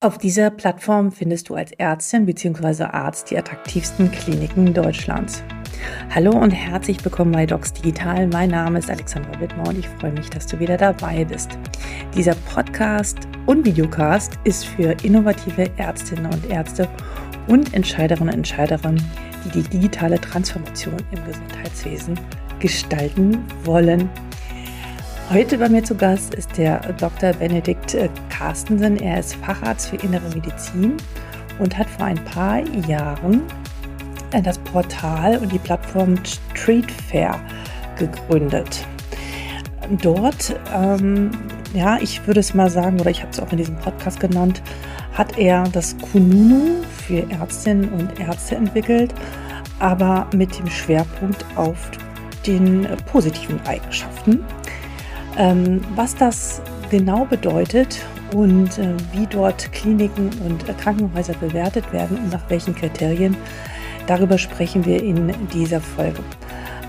Auf dieser Plattform findest du als Ärztin bzw. Arzt die attraktivsten Kliniken Deutschlands. Hallo und herzlich willkommen bei Docs Digital. Mein Name ist Alexandra Wittmer und ich freue mich, dass du wieder dabei bist. Dieser Podcast und Videocast ist für innovative Ärztinnen und Ärzte und Entscheiderinnen und Entscheiderinnen, die die digitale Transformation im Gesundheitswesen gestalten wollen. Heute bei mir zu Gast ist der Dr. Benedikt äh, Carstensen. Er ist Facharzt für Innere Medizin und hat vor ein paar Jahren äh, das Portal und die Plattform Street Fair gegründet. Dort, ähm, ja, ich würde es mal sagen, oder ich habe es auch in diesem Podcast genannt, hat er das Kununu für Ärztinnen und Ärzte entwickelt, aber mit dem Schwerpunkt auf den äh, positiven Eigenschaften was das genau bedeutet und äh, wie dort Kliniken und äh, Krankenhäuser bewertet werden und nach welchen Kriterien, darüber sprechen wir in dieser Folge.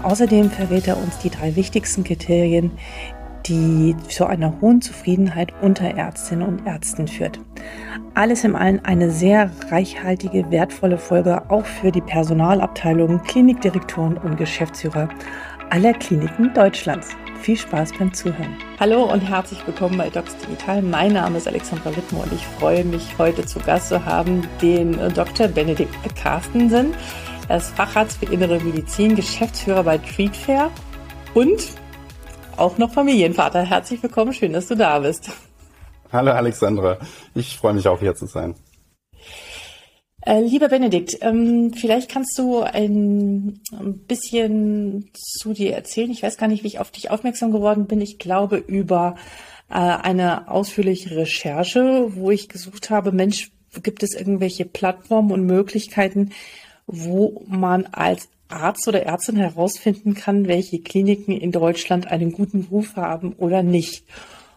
Außerdem verrät er uns die drei wichtigsten Kriterien, die zu einer hohen Zufriedenheit unter Ärztinnen und Ärzten führt. Alles in allem eine sehr reichhaltige, wertvolle Folge auch für die Personalabteilungen, Klinikdirektoren und Geschäftsführer aller Kliniken Deutschlands. Viel Spaß beim Zuhören. Hallo und herzlich willkommen bei Docs Digital. Mein Name ist Alexandra Wittmer und ich freue mich, heute zu Gast zu haben den äh, Dr. Benedikt Carstensen. Er ist Facharzt für Innere Medizin, Geschäftsführer bei Treatfair und auch noch Familienvater. Herzlich willkommen, schön, dass du da bist. Hallo Alexandra, ich freue mich auch hier zu sein. Äh, lieber Benedikt, ähm, vielleicht kannst du ein, bisschen zu dir erzählen. Ich weiß gar nicht, wie ich auf dich aufmerksam geworden bin. Ich glaube über äh, eine ausführliche Recherche, wo ich gesucht habe, Mensch, gibt es irgendwelche Plattformen und Möglichkeiten, wo man als Arzt oder Ärztin herausfinden kann, welche Kliniken in Deutschland einen guten Ruf haben oder nicht.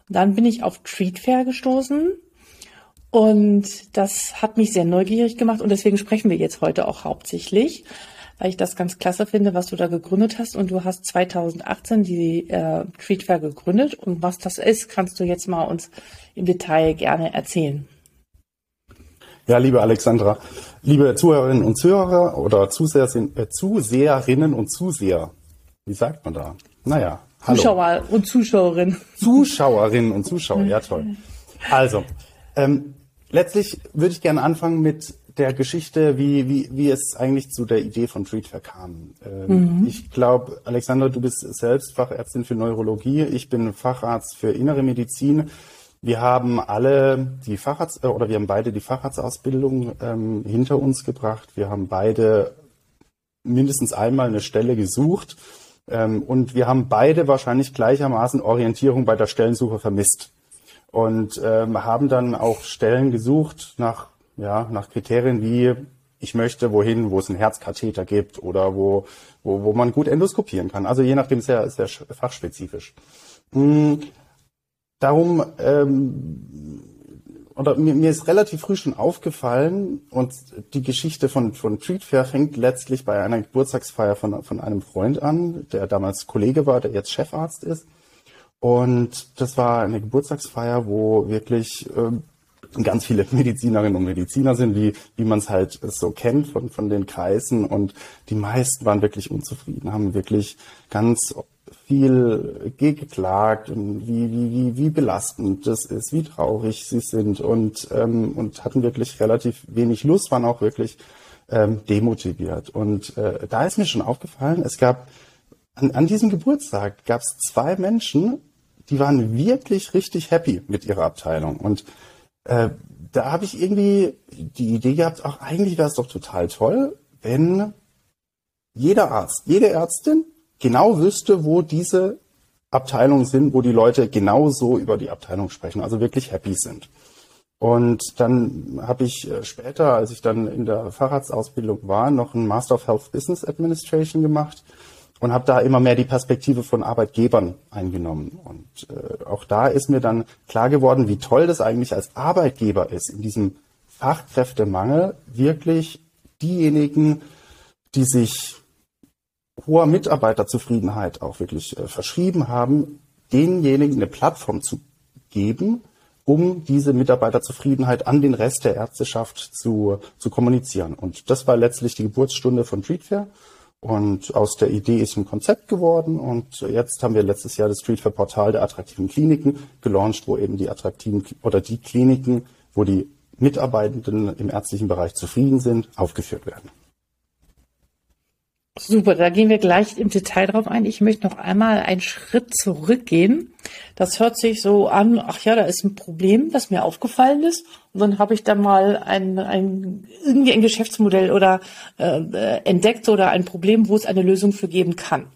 Und dann bin ich auf Treatfair gestoßen und das hat mich sehr neugierig gemacht und deswegen sprechen wir jetzt heute auch hauptsächlich, weil ich das ganz klasse finde, was du da gegründet hast. Und du hast 2018 die äh, Treatfair gegründet und was das ist, kannst du jetzt mal uns im Detail gerne erzählen. Ja, liebe Alexandra, liebe Zuhörerinnen und Zuhörer oder Zuseher, äh, Zuseherinnen und Zuseher, wie sagt man da? Naja, hallo. Zuschauer und Zuschauerinnen. Zuschauerinnen und Zuschauer, ja toll. Also, ähm, Letztlich würde ich gerne anfangen mit der Geschichte, wie, wie, wie es eigentlich zu der Idee von Treatfair kam. Ähm, mhm. Ich glaube, Alexander, du bist selbst Fachärztin für Neurologie. Ich bin Facharzt für Innere Medizin. Wir haben alle die Facharzt, äh, oder wir haben beide die Facharztausbildung ähm, hinter uns gebracht. Wir haben beide mindestens einmal eine Stelle gesucht. Ähm, und wir haben beide wahrscheinlich gleichermaßen Orientierung bei der Stellensuche vermisst und ähm, haben dann auch Stellen gesucht nach, ja, nach Kriterien wie ich möchte wohin, wo es einen Herzkatheter gibt oder wo, wo, wo man gut endoskopieren kann. Also je nachdem sehr, sehr fachspezifisch. Mhm. Darum, ähm, oder mir, mir ist relativ früh schon aufgefallen und die Geschichte von, von Treatfair fängt letztlich bei einer Geburtstagsfeier von, von einem Freund an, der damals Kollege war, der jetzt Chefarzt ist. Und das war eine Geburtstagsfeier, wo wirklich äh, ganz viele Medizinerinnen und Mediziner sind, wie, wie man es halt so kennt von, von den Kreisen. Und die meisten waren wirklich unzufrieden, haben wirklich ganz viel geklagt und wie, wie, wie, wie belastend das ist, wie traurig sie sind und, ähm, und hatten wirklich relativ wenig Lust, waren auch wirklich ähm, demotiviert. Und äh, da ist mir schon aufgefallen, es gab an, an diesem Geburtstag gab es zwei Menschen, die waren wirklich richtig happy mit ihrer Abteilung. Und äh, da habe ich irgendwie die Idee gehabt, ach, eigentlich wäre es doch total toll, wenn jeder Arzt, jede Ärztin genau wüsste, wo diese Abteilungen sind, wo die Leute genauso über die Abteilung sprechen, also wirklich happy sind. Und dann habe ich äh, später, als ich dann in der Facharztausbildung war, noch einen Master of Health Business Administration gemacht und habe da immer mehr die Perspektive von Arbeitgebern eingenommen. Und äh, auch da ist mir dann klar geworden, wie toll das eigentlich als Arbeitgeber ist, in diesem Fachkräftemangel wirklich diejenigen, die sich hoher Mitarbeiterzufriedenheit auch wirklich äh, verschrieben haben, denjenigen eine Plattform zu geben, um diese Mitarbeiterzufriedenheit an den Rest der Ärzteschaft zu, zu kommunizieren. Und das war letztlich die Geburtsstunde von Treatfair. Und aus der Idee ist ein Konzept geworden. Und jetzt haben wir letztes Jahr das Streetfair Portal der attraktiven Kliniken gelauncht, wo eben die attraktiven oder die Kliniken, wo die Mitarbeitenden im ärztlichen Bereich zufrieden sind, aufgeführt werden. Super, da gehen wir gleich im Detail drauf ein. Ich möchte noch einmal einen Schritt zurückgehen. Das hört sich so an, ach ja, da ist ein Problem, das mir aufgefallen ist. Und dann habe ich da mal ein, ein irgendwie ein Geschäftsmodell oder äh, entdeckt oder ein Problem, wo es eine Lösung für geben kann.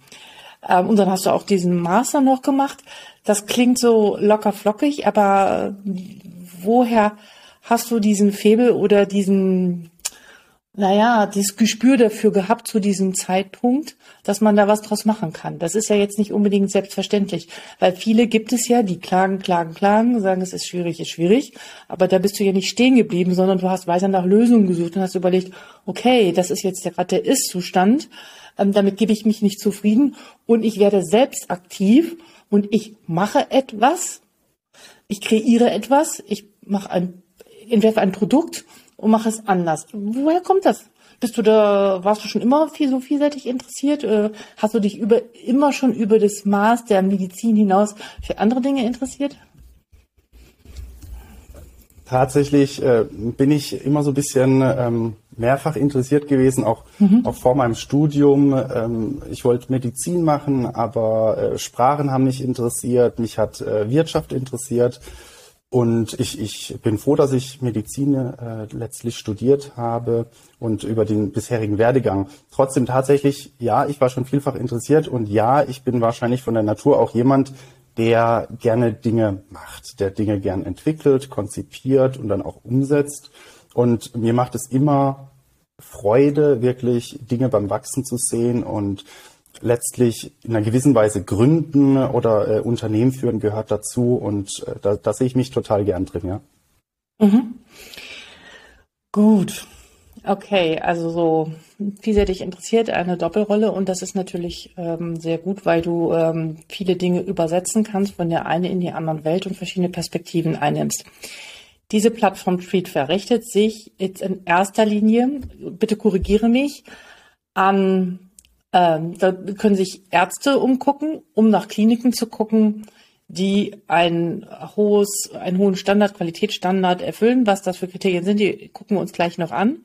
Ähm, und dann hast du auch diesen Master noch gemacht. Das klingt so locker flockig, aber woher hast du diesen Febel oder diesen naja, dieses Gespür dafür gehabt zu diesem Zeitpunkt, dass man da was draus machen kann. Das ist ja jetzt nicht unbedingt selbstverständlich, weil viele gibt es ja, die klagen, klagen, klagen, sagen, es ist schwierig, ist schwierig, aber da bist du ja nicht stehen geblieben, sondern du hast weiter nach Lösungen gesucht und hast überlegt, okay, das ist jetzt gerade der Ist-Zustand, ähm, damit gebe ich mich nicht zufrieden und ich werde selbst aktiv und ich mache etwas, ich kreiere etwas, ich mache ein, entwerfe ein Produkt und mach es anders. Woher kommt das? Bist du da, warst du schon immer viel, so vielseitig interessiert? Äh, hast du dich über, immer schon über das Maß der Medizin hinaus für andere Dinge interessiert? Tatsächlich äh, bin ich immer so ein bisschen ähm, mehrfach interessiert gewesen, auch, mhm. auch vor meinem Studium. Ähm, ich wollte Medizin machen, aber äh, Sprachen haben mich interessiert, mich hat äh, Wirtschaft interessiert. Und ich, ich bin froh, dass ich Medizin äh, letztlich studiert habe und über den bisherigen Werdegang. Trotzdem tatsächlich, ja, ich war schon vielfach interessiert und ja, ich bin wahrscheinlich von der Natur auch jemand, der gerne Dinge macht, der Dinge gern entwickelt, konzipiert und dann auch umsetzt. Und mir macht es immer Freude, wirklich Dinge beim Wachsen zu sehen und letztlich in einer gewissen Weise gründen oder äh, Unternehmen führen gehört dazu und äh, da, da sehe ich mich total gern drin, ja. Mhm. Gut. Okay, also so vielseitig interessiert, eine Doppelrolle und das ist natürlich ähm, sehr gut, weil du ähm, viele Dinge übersetzen kannst von der einen in die andere Welt und verschiedene Perspektiven einnimmst. Diese Plattform Treatfair richtet sich jetzt in erster Linie, bitte korrigiere mich, an ähm, da können sich Ärzte umgucken, um nach Kliniken zu gucken, die ein hohes, einen hohen Standard, Qualitätsstandard erfüllen. Was das für Kriterien sind, die gucken wir uns gleich noch an.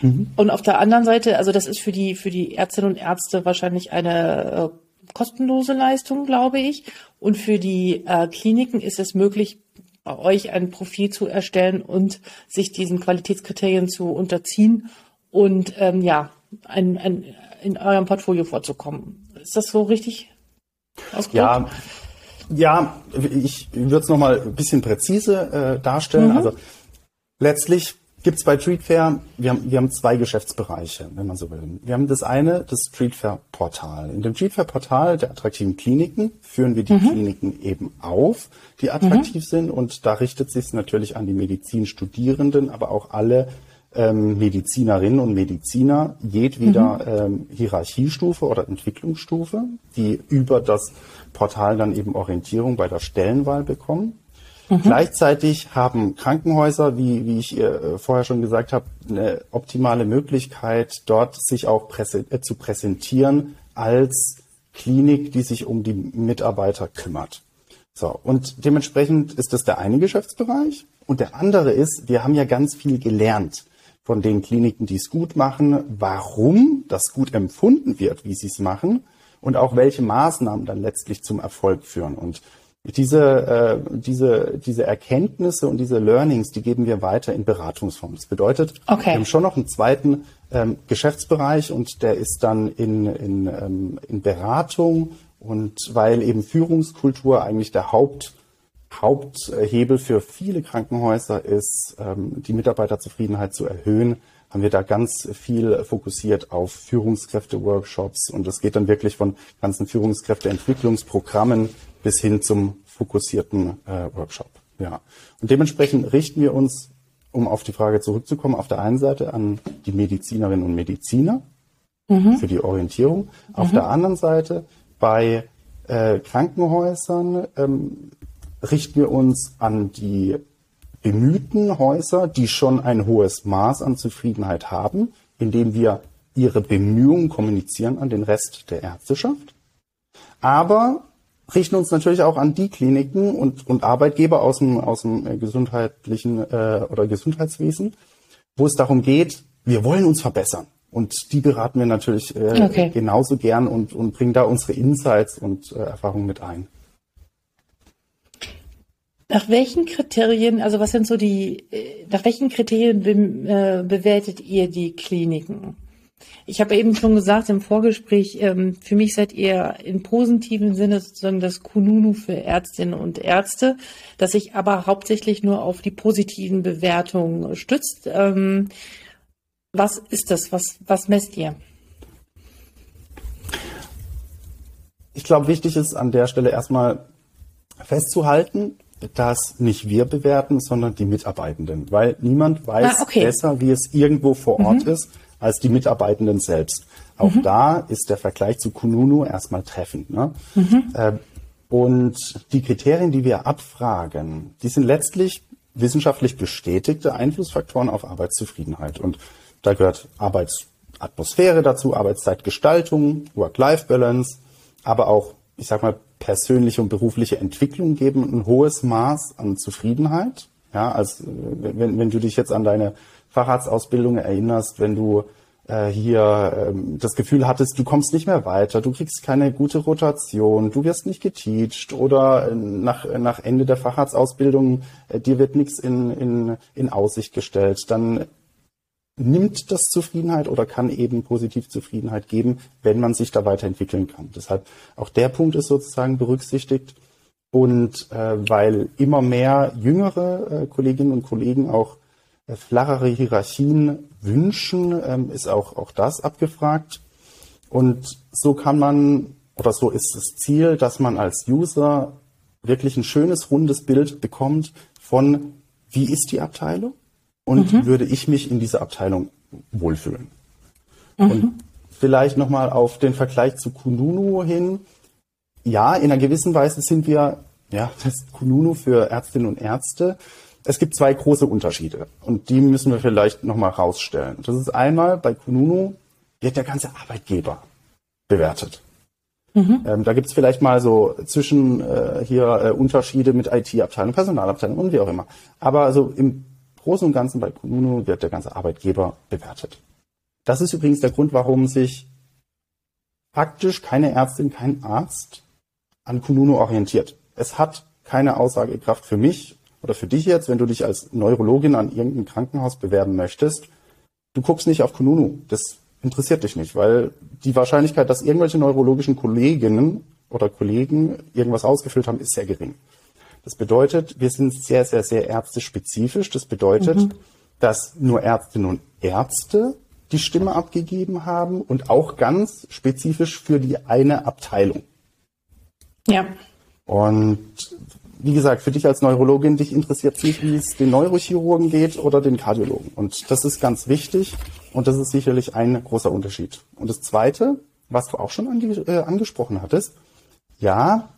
Mhm. Und auf der anderen Seite, also das ist für die, für die Ärztinnen und Ärzte wahrscheinlich eine äh, kostenlose Leistung, glaube ich. Und für die äh, Kliniken ist es möglich, bei euch ein Profil zu erstellen und sich diesen Qualitätskriterien zu unterziehen und ähm, ja, ein, ein, in eurem Portfolio vorzukommen. Ist das so richtig ausgedrückt? Ja, ja, ich würde es nochmal ein bisschen präzise äh, darstellen. Mhm. Also letztlich gibt es bei Treatfair, wir haben, wir haben zwei Geschäftsbereiche, wenn man so will. Wir haben das eine, das Treatfair-Portal. In dem Treatfair-Portal der attraktiven Kliniken führen wir die mhm. Kliniken eben auf, die attraktiv mhm. sind. Und da richtet sich natürlich an die Medizinstudierenden, aber auch alle ähm, Medizinerinnen und Mediziner jedweder mhm. ähm, Hierarchiestufe oder Entwicklungsstufe, die über das Portal dann eben Orientierung bei der Stellenwahl bekommen. Mhm. Gleichzeitig haben Krankenhäuser, wie, wie ich äh, vorher schon gesagt habe, eine optimale Möglichkeit, dort sich auch präse äh, zu präsentieren als Klinik, die sich um die Mitarbeiter kümmert. So, und dementsprechend ist das der eine Geschäftsbereich. Und der andere ist, wir haben ja ganz viel gelernt von den Kliniken, die es gut machen, warum das gut empfunden wird, wie sie es machen und auch welche Maßnahmen dann letztlich zum Erfolg führen. Und diese, äh, diese, diese Erkenntnisse und diese Learnings, die geben wir weiter in Beratungsform. Das bedeutet, okay. wir haben schon noch einen zweiten ähm, Geschäftsbereich und der ist dann in, in, ähm, in Beratung und weil eben Führungskultur eigentlich der Haupt Haupthebel für viele Krankenhäuser ist, ähm, die Mitarbeiterzufriedenheit zu erhöhen, haben wir da ganz viel fokussiert auf Führungskräfte-Workshops und das geht dann wirklich von ganzen Führungskräfteentwicklungsprogrammen bis hin zum fokussierten äh, Workshop. Ja. Und dementsprechend richten wir uns, um auf die Frage zurückzukommen, auf der einen Seite an die Medizinerinnen und Mediziner mhm. für die Orientierung, auf mhm. der anderen Seite bei äh, Krankenhäusern ähm, richten wir uns an die bemühten Häuser, die schon ein hohes Maß an Zufriedenheit haben, indem wir ihre Bemühungen kommunizieren an den Rest der Ärzteschaft. Aber richten uns natürlich auch an die Kliniken und, und Arbeitgeber aus dem, aus dem äh, gesundheitlichen äh, oder Gesundheitswesen, wo es darum geht, wir wollen uns verbessern. Und die beraten wir natürlich äh, okay. genauso gern und, und bringen da unsere Insights und äh, Erfahrungen mit ein. Nach welchen Kriterien, also was sind so die, äh, nach welchen Kriterien be, äh, bewertet ihr die Kliniken? Ich habe eben schon gesagt im Vorgespräch, ähm, für mich seid ihr im positiven Sinne sozusagen das Kununu für Ärztinnen und Ärzte, das sich aber hauptsächlich nur auf die positiven Bewertungen stützt. Ähm, was ist das? Was, was messt ihr? Ich glaube, wichtig ist an der Stelle erstmal festzuhalten, dass nicht wir bewerten, sondern die Mitarbeitenden, weil niemand weiß ah, okay. besser, wie es irgendwo vor Ort mhm. ist als die Mitarbeitenden selbst. Auch mhm. da ist der Vergleich zu Kununu erstmal treffend. Ne? Mhm. Äh, und die Kriterien, die wir abfragen, die sind letztlich wissenschaftlich bestätigte Einflussfaktoren auf Arbeitszufriedenheit. Und da gehört Arbeitsatmosphäre dazu, Arbeitszeitgestaltung, Work-Life-Balance, aber auch, ich sag mal, persönliche und berufliche Entwicklung geben ein hohes Maß an Zufriedenheit. Ja, als wenn, wenn du dich jetzt an deine Facharztausbildung erinnerst, wenn du äh, hier ähm, das Gefühl hattest, du kommst nicht mehr weiter, du kriegst keine gute Rotation, du wirst nicht geteacht oder äh, nach, nach Ende der Facharztausbildung äh, dir wird nichts in, in, in Aussicht gestellt, dann nimmt das Zufriedenheit oder kann eben positiv Zufriedenheit geben, wenn man sich da weiterentwickeln kann. Deshalb auch der Punkt ist sozusagen berücksichtigt. Und äh, weil immer mehr jüngere äh, Kolleginnen und Kollegen auch äh, flachere Hierarchien wünschen, ähm, ist auch, auch das abgefragt. Und so kann man, oder so ist das Ziel, dass man als User wirklich ein schönes, rundes Bild bekommt von, wie ist die Abteilung und mhm. würde ich mich in dieser Abteilung wohlfühlen. Mhm. Und vielleicht nochmal auf den Vergleich zu Kununu hin. Ja, in einer gewissen Weise sind wir, ja, das Kununu für Ärztinnen und Ärzte es gibt zwei große Unterschiede und die müssen wir vielleicht nochmal rausstellen. Das ist einmal bei Kununu wird der ganze Arbeitgeber bewertet. Mhm. Ähm, da gibt es vielleicht mal so zwischen äh, hier äh, Unterschiede mit IT-Abteilung, Personalabteilung und wie auch immer. Aber also im Großen und Ganzen bei Kununu wird der ganze Arbeitgeber bewertet. Das ist übrigens der Grund, warum sich faktisch keine Ärztin, kein Arzt an Kununu orientiert. Es hat keine Aussagekraft für mich oder für dich jetzt, wenn du dich als Neurologin an irgendein Krankenhaus bewerben möchtest, du guckst nicht auf Kununu. Das interessiert dich nicht, weil die Wahrscheinlichkeit, dass irgendwelche neurologischen Kolleginnen oder Kollegen irgendwas ausgefüllt haben, ist sehr gering. Das bedeutet, wir sind sehr, sehr, sehr ärztespezifisch. Das bedeutet, mhm. dass nur Ärztinnen und Ärzte die Stimme abgegeben haben und auch ganz spezifisch für die eine Abteilung. Ja. Und wie gesagt, für dich als Neurologin, dich interessiert nicht, wie es den Neurochirurgen geht oder den Kardiologen. Und das ist ganz wichtig und das ist sicherlich ein großer Unterschied. Und das Zweite, was du auch schon ange äh, angesprochen hattest, ja,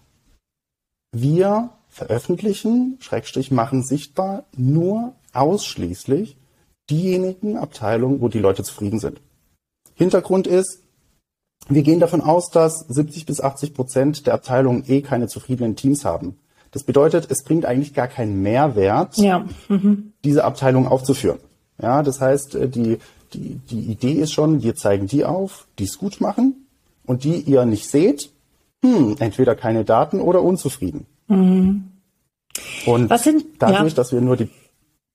wir veröffentlichen, Schrägstrich machen sichtbar nur ausschließlich diejenigen Abteilungen, wo die Leute zufrieden sind. Hintergrund ist, wir gehen davon aus, dass 70 bis 80 Prozent der Abteilungen eh keine zufriedenen Teams haben. Das bedeutet, es bringt eigentlich gar keinen Mehrwert, ja. mhm. diese Abteilung aufzuführen. Ja, das heißt, äh, die, die, die Idee ist schon, wir zeigen die auf, die es gut machen und die ihr nicht seht, hm, entweder keine Daten oder unzufrieden. Mhm. Und sind, dadurch, ja. dass wir nur die,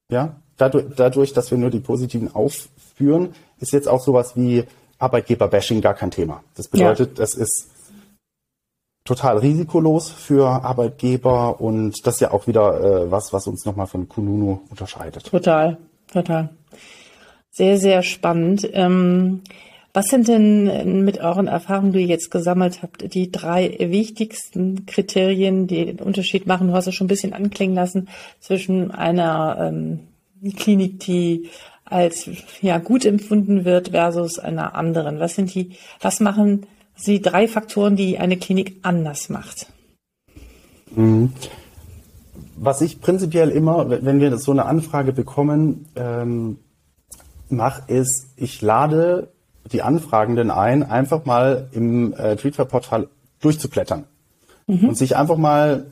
ja, dadurch, dadurch, dass wir nur die positiven aufführen, ist jetzt auch sowas wie Arbeitgeber-Bashing gar kein Thema. Das bedeutet, ja. das ist total risikolos für Arbeitgeber und das ist ja auch wieder äh, was, was uns nochmal von Kununu unterscheidet. Total, total. Sehr, sehr spannend. Ähm, was sind denn mit euren Erfahrungen, die ihr jetzt gesammelt habt, die drei wichtigsten Kriterien, die den Unterschied machen? Du hast es schon ein bisschen anklingen lassen zwischen einer ähm, Klinik, die als ja gut empfunden wird versus einer anderen. Was sind die? Was machen Sie drei Faktoren, die eine Klinik anders macht? Mhm. was ich prinzipiell immer, wenn wir so eine Anfrage bekommen, ähm, mache, ist, ich lade die Anfragenden ein, einfach mal im äh, Tweetfair-Portal durchzublättern mhm. und sich einfach mal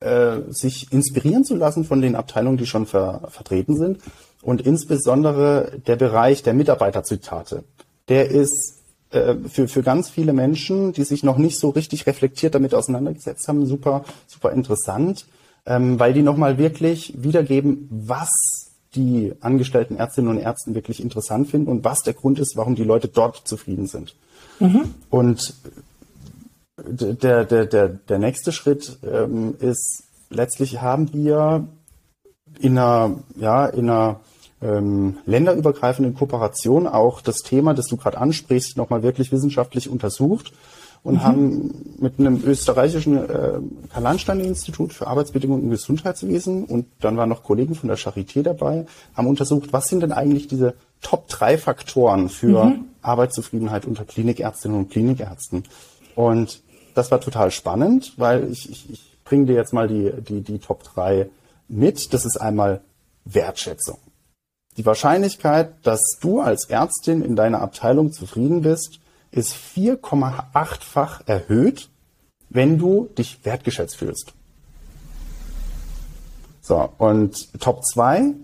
äh, sich inspirieren zu lassen von den Abteilungen, die schon ver vertreten sind und insbesondere der Bereich der Mitarbeiterzitate. Der ist äh, für, für ganz viele Menschen, die sich noch nicht so richtig reflektiert damit auseinandergesetzt haben, super, super interessant, ähm, weil die nochmal wirklich wiedergeben, was die angestellten Ärztinnen und Ärzten wirklich interessant finden und was der Grund ist, warum die Leute dort zufrieden sind. Mhm. Und der, der, der, der nächste Schritt ähm, ist, letztlich haben wir in einer, ja, in einer ähm, länderübergreifenden Kooperation auch das Thema, das du gerade ansprichst, nochmal wirklich wissenschaftlich untersucht und mhm. haben mit einem österreichischen äh, Karl-Landstein-Institut für Arbeitsbedingungen im Gesundheitswesen und dann waren noch Kollegen von der Charité dabei, haben untersucht, was sind denn eigentlich diese Top drei Faktoren für mhm. Arbeitszufriedenheit unter Klinikärztinnen und Klinikärzten. Und das war total spannend, weil ich, ich, ich bringe dir jetzt mal die, die, die Top drei mit. Das ist einmal Wertschätzung. Die Wahrscheinlichkeit, dass du als Ärztin in deiner Abteilung zufrieden bist, ist 4,8-fach erhöht, wenn du dich wertgeschätzt fühlst. So, und Top 2,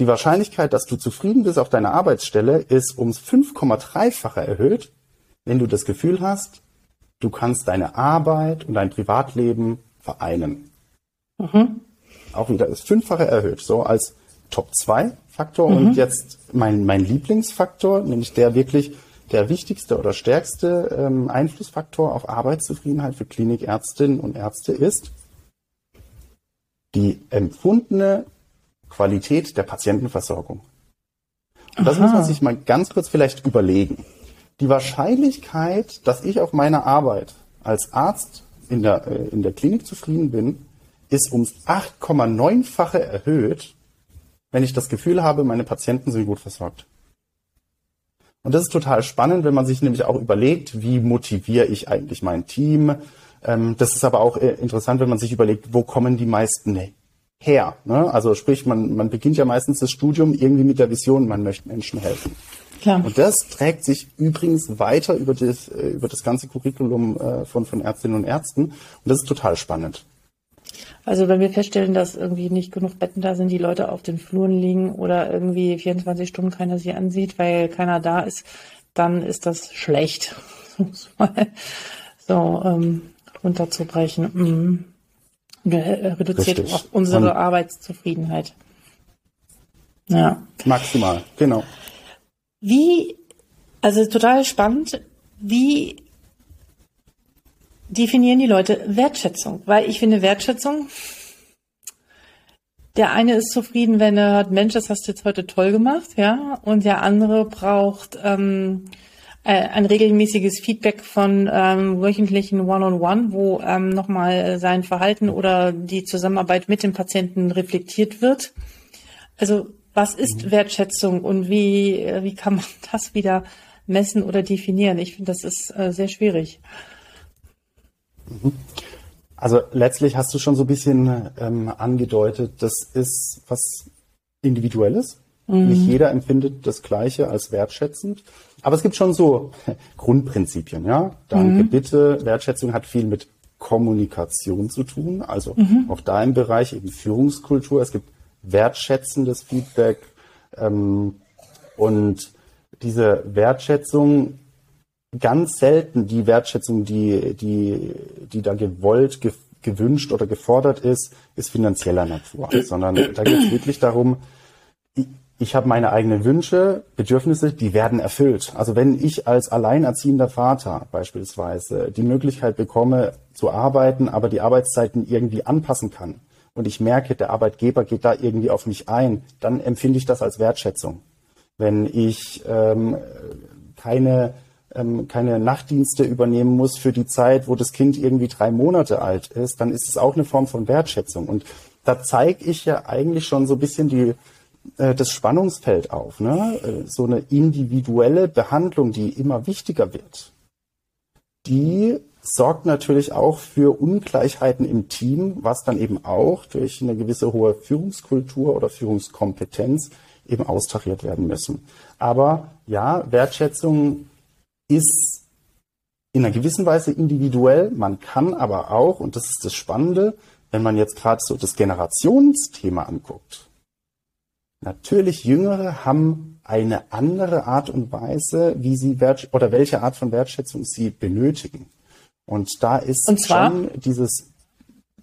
die Wahrscheinlichkeit, dass du zufrieden bist auf deiner Arbeitsstelle, ist ums 5,3-fache erhöht, wenn du das Gefühl hast, du kannst deine Arbeit und dein Privatleben vereinen. Mhm. Auch wieder ist fünffache erhöht, so als Top 2 Faktor. Mhm. Und jetzt mein, mein Lieblingsfaktor, nämlich der wirklich der wichtigste oder stärkste ähm, Einflussfaktor auf Arbeitszufriedenheit für Klinikärztinnen und Ärzte ist die empfundene Qualität der Patientenversorgung. Und das Aha. muss man sich mal ganz kurz vielleicht überlegen. Die Wahrscheinlichkeit, dass ich auf meiner Arbeit als Arzt in der, äh, in der Klinik zufrieden bin, ist ums 8,9-fache erhöht, wenn ich das Gefühl habe, meine Patienten sind gut versorgt. Und das ist total spannend, wenn man sich nämlich auch überlegt, wie motiviere ich eigentlich mein Team. Ähm, das ist aber auch äh, interessant, wenn man sich überlegt, wo kommen die meisten her. Ne? Also sprich, man, man beginnt ja meistens das Studium irgendwie mit der Vision, man möchte Menschen helfen. Klar. Und das trägt sich übrigens weiter über das, äh, über das ganze Curriculum äh, von, von Ärztinnen und Ärzten. Und das ist total spannend. Also wenn wir feststellen, dass irgendwie nicht genug Betten da sind, die Leute auf den Fluren liegen oder irgendwie 24 Stunden keiner sie ansieht, weil keiner da ist, dann ist das schlecht. so ähm, runterzubrechen. Mhm. Reduziert Richtig. auch unsere Und Arbeitszufriedenheit. Ja. Maximal, genau. Wie, also total spannend, wie definieren die Leute Wertschätzung? Weil ich finde Wertschätzung, der eine ist zufrieden, wenn er hört, Mensch, das hast du jetzt heute toll gemacht, ja, und der andere braucht ähm, äh, ein regelmäßiges Feedback von ähm, wöchentlichen One-on-One, -on -One, wo ähm, nochmal sein Verhalten oder die Zusammenarbeit mit dem Patienten reflektiert wird. Also was ist mhm. Wertschätzung und wie, äh, wie kann man das wieder messen oder definieren? Ich finde, das ist äh, sehr schwierig. Mhm. Also letztlich hast du schon so ein bisschen ähm, angedeutet, das ist was Individuelles. Mhm. Nicht jeder empfindet das Gleiche als wertschätzend. Aber es gibt schon so Grundprinzipien, ja. Danke, mhm. bitte. Wertschätzung hat viel mit Kommunikation zu tun. Also mhm. auch da im Bereich eben Führungskultur. Es gibt wertschätzendes Feedback. Ähm, und diese Wertschätzung ganz selten die Wertschätzung, die, die, die da gewollt, ge, gewünscht oder gefordert ist, ist finanzieller Natur, sondern da geht es wirklich darum, ich, ich habe meine eigenen Wünsche, Bedürfnisse, die werden erfüllt. Also wenn ich als alleinerziehender Vater beispielsweise die Möglichkeit bekomme zu arbeiten, aber die Arbeitszeiten irgendwie anpassen kann und ich merke, der Arbeitgeber geht da irgendwie auf mich ein, dann empfinde ich das als Wertschätzung. Wenn ich ähm, keine ähm, keine Nachtdienste übernehmen muss für die Zeit, wo das Kind irgendwie drei Monate alt ist, dann ist es auch eine Form von Wertschätzung. Und da zeige ich ja eigentlich schon so ein bisschen die, äh, das Spannungsfeld auf. Ne? Äh, so eine individuelle Behandlung, die immer wichtiger wird, die sorgt natürlich auch für Ungleichheiten im Team, was dann eben auch durch eine gewisse hohe Führungskultur oder Führungskompetenz eben austariert werden müssen. Aber ja, Wertschätzung ist in einer gewissen Weise individuell. Man kann aber auch, und das ist das Spannende, wenn man jetzt gerade so das Generationsthema anguckt. Natürlich Jüngere haben eine andere Art und Weise, wie sie Wert oder welche Art von Wertschätzung sie benötigen. Und da ist und schon dieses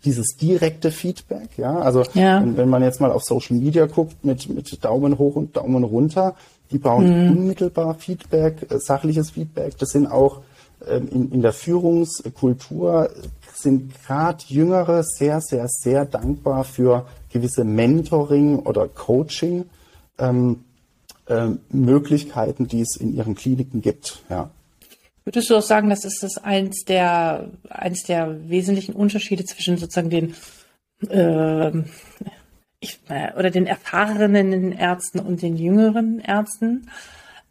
dieses direkte Feedback, ja, also ja. Wenn, wenn, man jetzt mal auf Social Media guckt mit, mit Daumen hoch und Daumen runter, die brauchen mhm. unmittelbar Feedback, äh, sachliches Feedback. Das sind auch ähm, in, in der Führungskultur sind gerade Jüngere sehr, sehr, sehr dankbar für gewisse Mentoring oder Coaching ähm, äh, Möglichkeiten, die es in ihren Kliniken gibt. Ja. Würdest du auch sagen, das ist das eins der eins der wesentlichen Unterschiede zwischen sozusagen den äh, ich, oder den erfahrenen Ärzten und den jüngeren Ärzten?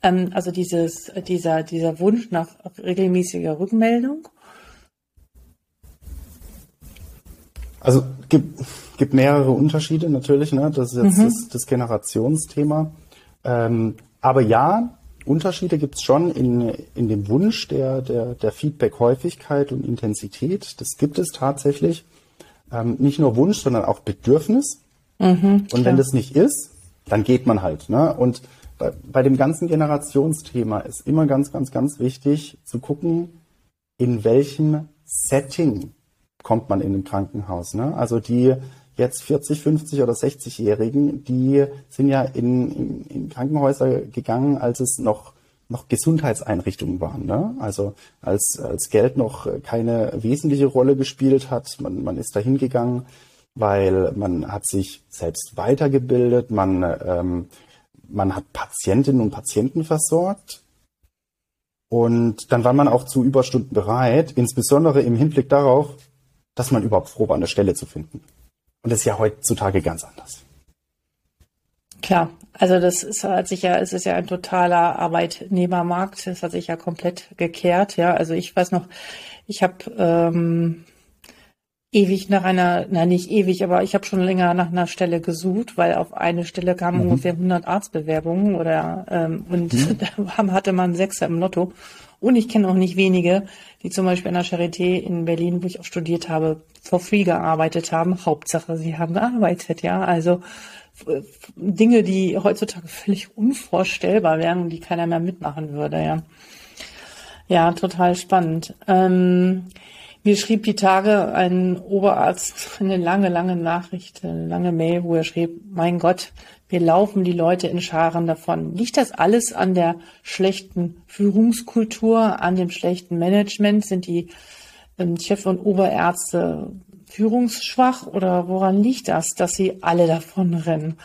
Ähm, also dieses, dieser, dieser Wunsch nach regelmäßiger Rückmeldung? Also gibt, gibt mehrere Unterschiede natürlich, ne? Das ist jetzt mhm. das, das Generationsthema. Ähm, aber ja, Unterschiede gibt es schon in, in dem Wunsch der, der, der Feedback-Häufigkeit und Intensität. Das gibt es tatsächlich. Ähm, nicht nur Wunsch, sondern auch Bedürfnis. Mhm, und wenn das nicht ist, dann geht man halt. Ne? Und bei, bei dem ganzen Generationsthema ist immer ganz, ganz, ganz wichtig zu gucken, in welchem Setting kommt man in ein Krankenhaus. Ne? Also die jetzt 40, 50 oder 60-Jährigen, die sind ja in, in, in Krankenhäuser gegangen, als es noch noch Gesundheitseinrichtungen waren. Ne? Also als, als Geld noch keine wesentliche Rolle gespielt hat. Man, man ist da hingegangen, weil man hat sich selbst weitergebildet, man ähm, man hat Patientinnen und Patienten versorgt. Und dann war man auch zu Überstunden bereit, insbesondere im Hinblick darauf, dass man überhaupt froh war, eine Stelle zu finden. Und das ist ja heutzutage ganz anders. Klar, also das ist, hat sich ja, es ist ja ein totaler Arbeitnehmermarkt. Das hat sich ja komplett gekehrt. Ja, also ich weiß noch, ich habe ähm, ewig nach einer, na nicht ewig, aber ich habe schon länger nach einer Stelle gesucht, weil auf eine Stelle kamen mhm. ungefähr 100 Arztbewerbungen oder ähm, und mhm. da hatte man Sechser im Lotto. Und ich kenne auch nicht wenige, die zum Beispiel an der Charité in Berlin, wo ich auch studiert habe, for free gearbeitet haben. Hauptsache, sie haben gearbeitet, ja. Also Dinge, die heutzutage völlig unvorstellbar wären und die keiner mehr mitmachen würde, ja. Ja, total spannend. Ähm, mir schrieb die Tage ein Oberarzt eine lange, lange Nachricht, eine lange Mail, wo er schrieb, mein Gott, wir laufen die Leute in Scharen davon. Liegt das alles an der schlechten Führungskultur, an dem schlechten Management? Sind die ähm, Chef- und Oberärzte führungsschwach oder woran liegt das, dass sie alle davon rennen?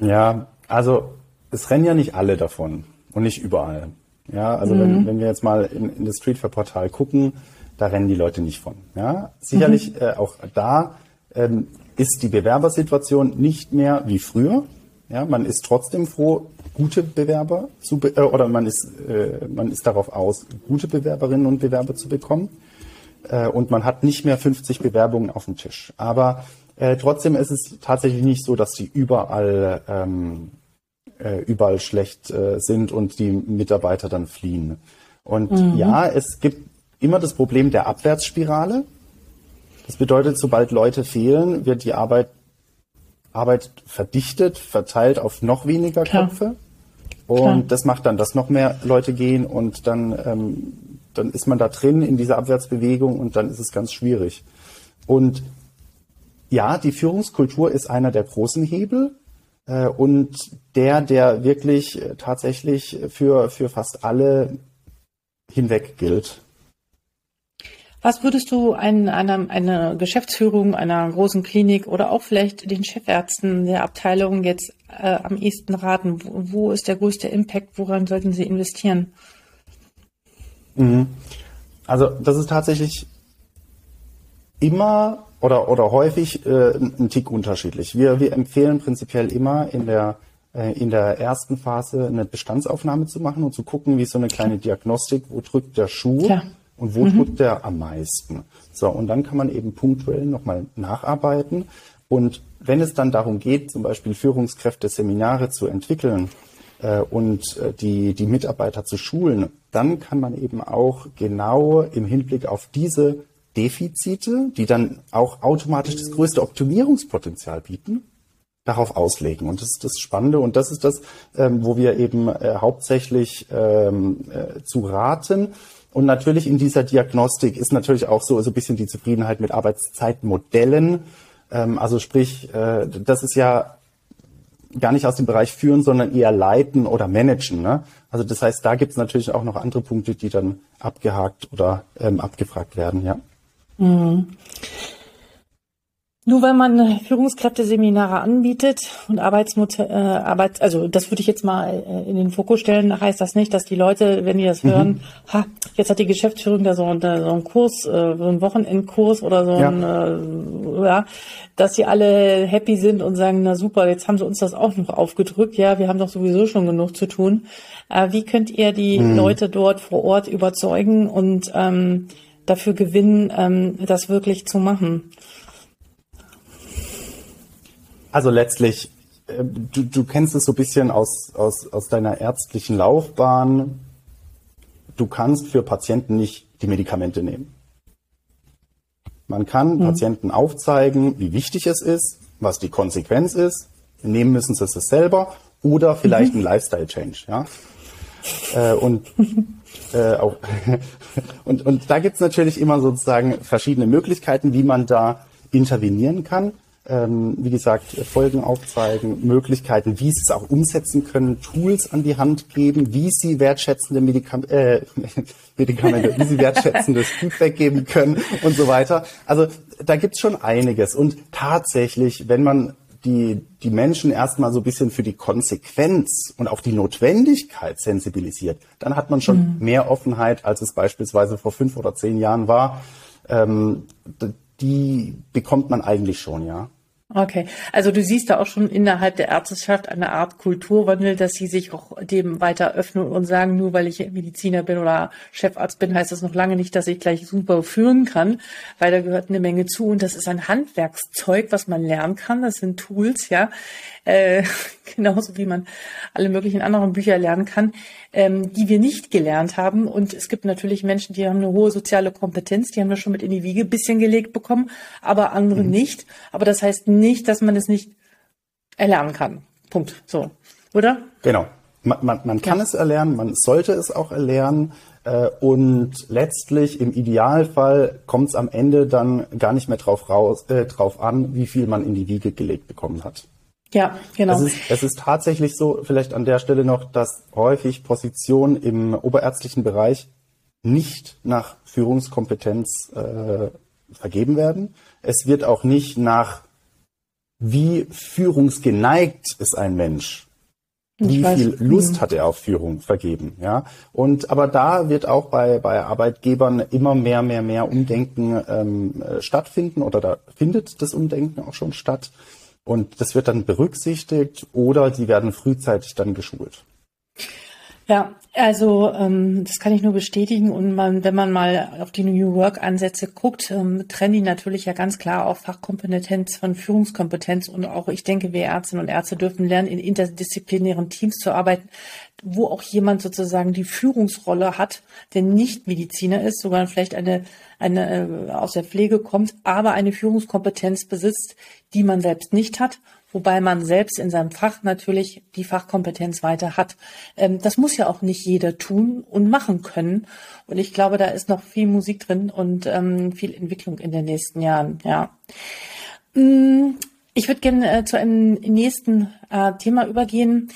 Ja, also es rennen ja nicht alle davon und nicht überall. Ja, also mhm. wenn, wenn wir jetzt mal in, in das Streetfair-Portal gucken, da rennen die Leute nicht von. Ja, sicherlich mhm. äh, auch da ähm, ist die Bewerbersituation nicht mehr wie früher. Ja, man ist trotzdem froh, gute Bewerber zu be äh, oder man ist äh, man ist darauf aus, gute Bewerberinnen und Bewerber zu bekommen. Äh, und man hat nicht mehr 50 Bewerbungen auf dem Tisch. Aber äh, trotzdem ist es tatsächlich nicht so, dass sie überall ähm, äh, überall schlecht äh, sind und die Mitarbeiter dann fliehen. Und mhm. ja, es gibt immer das Problem der Abwärtsspirale. Das bedeutet, sobald Leute fehlen, wird die Arbeit, Arbeit verdichtet, verteilt auf noch weniger Köpfe. Und Klar. das macht dann, dass noch mehr Leute gehen und dann, ähm, dann ist man da drin in dieser Abwärtsbewegung und dann ist es ganz schwierig. Und ja, die Führungskultur ist einer der großen Hebel. Äh, und der, der wirklich äh, tatsächlich für, für fast alle hinweg gilt. Was würdest du ein, einer, einer Geschäftsführung einer großen Klinik oder auch vielleicht den Chefärzten der Abteilung jetzt äh, am ehesten raten? Wo, wo, ist der größte Impact? Woran sollten sie investieren? Mhm. Also das ist tatsächlich immer oder, oder häufig äh, ein Tick unterschiedlich. Wir, wir empfehlen prinzipiell immer in der äh, in der ersten Phase eine Bestandsaufnahme zu machen und zu gucken, wie so eine kleine Diagnostik, wo drückt der Schuh ja. und wo mhm. drückt der am meisten. So, und dann kann man eben punktuell nochmal nacharbeiten. Und wenn es dann darum geht, zum Beispiel Führungskräfte-Seminare zu entwickeln, äh, und äh, die, die Mitarbeiter zu schulen, dann kann man eben auch genau im Hinblick auf diese Defizite, die dann auch automatisch das größte Optimierungspotenzial bieten, darauf auslegen. Und das ist das Spannende und das ist das, ähm, wo wir eben äh, hauptsächlich ähm, äh, zu raten. Und natürlich in dieser Diagnostik ist natürlich auch so, so ein bisschen die Zufriedenheit mit Arbeitszeitmodellen. Ähm, also sprich, äh, das ist ja gar nicht aus dem Bereich führen, sondern eher leiten oder managen. Ne? Also das heißt, da gibt es natürlich auch noch andere Punkte, die dann abgehakt oder ähm, abgefragt werden, ja. Mhm. Nur weil man Führungskräfteseminare anbietet und Arbeitsmod äh, Arbeit, also das würde ich jetzt mal äh, in den Fokus stellen, heißt das nicht, dass die Leute, wenn die das mhm. hören, ha, jetzt hat die Geschäftsführung da so, einen, so einen Kurs, äh, so einen Wochenendkurs oder so ja. ein, äh, ja, dass sie alle happy sind und sagen, na super, jetzt haben sie uns das auch noch aufgedrückt, ja, wir haben doch sowieso schon genug zu tun. Äh, wie könnt ihr die mhm. Leute dort vor Ort überzeugen und ähm, dafür gewinnen, ähm, das wirklich zu machen? Also letztlich, äh, du, du kennst es so ein bisschen aus, aus, aus deiner ärztlichen Laufbahn. Du kannst für Patienten nicht die Medikamente nehmen. Man kann mhm. Patienten aufzeigen, wie wichtig es ist, was die Konsequenz ist. Nehmen müssen sie es selber oder vielleicht mhm. ein Lifestyle-Change. Ja? Äh, und, äh, auch, und, und da gibt's natürlich immer sozusagen verschiedene Möglichkeiten, wie man da intervenieren kann ähm, wie gesagt, Folgen aufzeigen, Möglichkeiten, wie sie es auch umsetzen können, Tools an die Hand geben, wie sie wertschätzende Medikam äh, Medikamente, wie sie wertschätzendes Feedback geben können und so weiter. Also da gibt's schon einiges. Und tatsächlich, wenn man die, die Menschen erstmal so ein bisschen für die Konsequenz und auch die Notwendigkeit sensibilisiert, dann hat man schon mhm. mehr Offenheit, als es beispielsweise vor fünf oder zehn Jahren war. Ähm, die bekommt man eigentlich schon, ja. Okay, also du siehst da auch schon innerhalb der Ärzteschaft eine Art Kulturwandel, dass sie sich auch dem weiter öffnen und sagen, nur weil ich Mediziner bin oder Chefarzt bin, heißt das noch lange nicht, dass ich gleich super führen kann, weil da gehört eine Menge zu und das ist ein Handwerkszeug, was man lernen kann. Das sind Tools, ja, äh, genauso wie man alle möglichen anderen Bücher lernen kann, ähm, die wir nicht gelernt haben. Und es gibt natürlich Menschen, die haben eine hohe soziale Kompetenz, die haben wir schon mit in die Wiege bisschen gelegt bekommen, aber andere mhm. nicht. Aber das heißt nicht, dass man es nicht erlernen kann. Punkt. So, oder? Genau. Man, man, man kann ja. es erlernen, man sollte es auch erlernen. Äh, und letztlich im Idealfall kommt es am Ende dann gar nicht mehr drauf, raus, äh, drauf an, wie viel man in die Wiege gelegt bekommen hat. Ja, genau. Es ist, es ist tatsächlich so, vielleicht an der Stelle noch, dass häufig Positionen im oberärztlichen Bereich nicht nach Führungskompetenz äh, vergeben werden. Es wird auch nicht nach, wie führungsgeneigt ist ein Mensch, wie viel Lust mhm. hat er auf Führung vergeben, ja. Und aber da wird auch bei bei Arbeitgebern immer mehr, mehr, mehr Umdenken ähm, äh, stattfinden oder da findet das Umdenken auch schon statt. Und das wird dann berücksichtigt oder die werden frühzeitig dann geschult. Ja, also ähm, das kann ich nur bestätigen. Und man, wenn man mal auf die New Work-Ansätze guckt, ähm, trennen die natürlich ja ganz klar auch Fachkompetenz von Führungskompetenz. Und auch ich denke, wir Ärztinnen und Ärzte dürfen lernen, in interdisziplinären Teams zu arbeiten, wo auch jemand sozusagen die Führungsrolle hat, der nicht Mediziner ist, sogar vielleicht eine, eine äh, aus der Pflege kommt, aber eine Führungskompetenz besitzt, die man selbst nicht hat wobei man selbst in seinem Fach natürlich die Fachkompetenz weiter hat. Ähm, das muss ja auch nicht jeder tun und machen können. Und ich glaube, da ist noch viel Musik drin und ähm, viel Entwicklung in den nächsten Jahren. Ja. Mm, ich würde gerne äh, zu einem nächsten äh, Thema übergehen.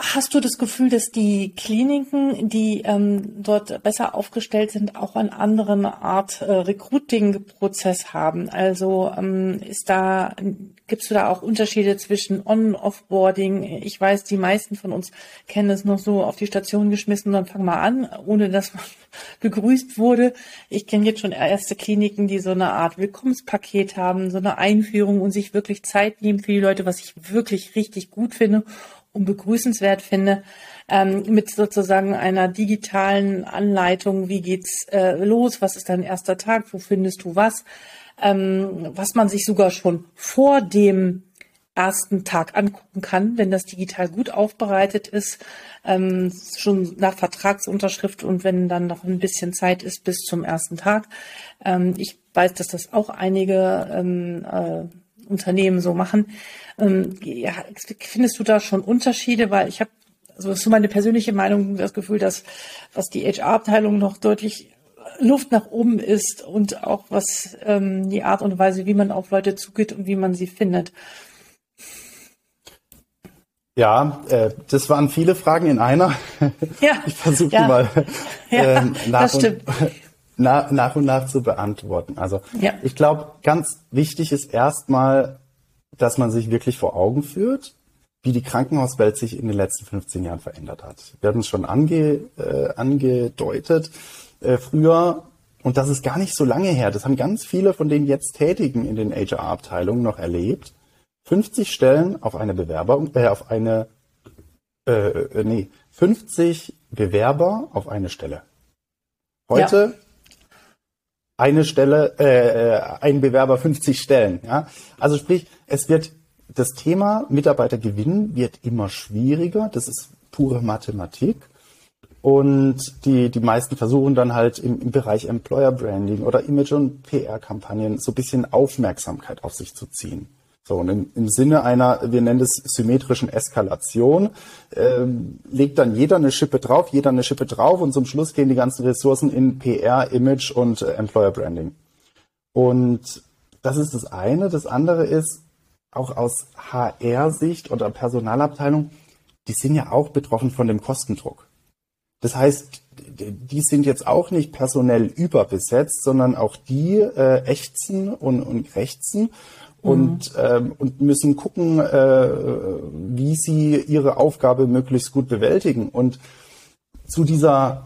Hast du das Gefühl, dass die Kliniken, die ähm, dort besser aufgestellt sind, auch einen anderen Art äh, Recruiting-Prozess haben? Also ähm, ist da gibst du da auch Unterschiede zwischen On- und Offboarding? Ich weiß, die meisten von uns kennen es noch so auf die Station geschmissen, dann fang mal an, ohne dass man begrüßt wurde. Ich kenne jetzt schon erste Kliniken, die so eine Art Willkommenspaket haben, so eine Einführung und sich wirklich Zeit nehmen für die Leute, was ich wirklich richtig gut finde und begrüßenswert finde, ähm, mit sozusagen einer digitalen Anleitung, wie geht's äh, los, was ist dein erster Tag, wo findest du was, ähm, was man sich sogar schon vor dem ersten Tag angucken kann, wenn das digital gut aufbereitet ist, ähm, schon nach Vertragsunterschrift und wenn dann noch ein bisschen Zeit ist bis zum ersten Tag. Ähm, ich weiß, dass das auch einige ähm, äh, Unternehmen so machen. Ähm, ja, findest du da schon Unterschiede? Weil ich habe, also das ist so meine persönliche Meinung, das Gefühl, dass was die HR-Abteilung noch deutlich Luft nach oben ist und auch was ähm, die Art und Weise, wie man auf Leute zugeht und wie man sie findet. Ja, äh, das waren viele Fragen in einer. Ja, ich versuche ja. mal ja, ähm, nach, und, nach, nach, und nach zu beantworten. Also ja. ich glaube, ganz wichtig ist erstmal, dass man sich wirklich vor Augen führt, wie die Krankenhauswelt sich in den letzten 15 Jahren verändert hat. Wir hatten es schon ange, äh, angedeutet. Äh, früher, und das ist gar nicht so lange her, das haben ganz viele von den jetzt Tätigen in den HR-Abteilungen noch erlebt, 50 Stellen auf eine Bewerber, äh, auf eine, äh, äh, nee, 50 Bewerber auf eine Stelle. Heute ja. Eine Stelle, äh, äh ein Bewerber 50 Stellen. Ja? Also sprich, es wird das Thema Mitarbeitergewinn wird immer schwieriger. Das ist pure Mathematik. Und die, die meisten versuchen dann halt im, im Bereich Employer Branding oder Image- und PR-Kampagnen so ein bisschen Aufmerksamkeit auf sich zu ziehen. So, und im, im Sinne einer, wir nennen es symmetrischen Eskalation, ähm, legt dann jeder eine Schippe drauf, jeder eine Schippe drauf und zum Schluss gehen die ganzen Ressourcen in PR, Image und äh, Employer Branding. Und das ist das eine. Das andere ist, auch aus HR-Sicht oder Personalabteilung, die sind ja auch betroffen von dem Kostendruck. Das heißt, die sind jetzt auch nicht personell überbesetzt, sondern auch die äh, ächzen und, und krächzen und, mhm. ähm, und müssen gucken, äh, wie sie ihre Aufgabe möglichst gut bewältigen. Und zu dieser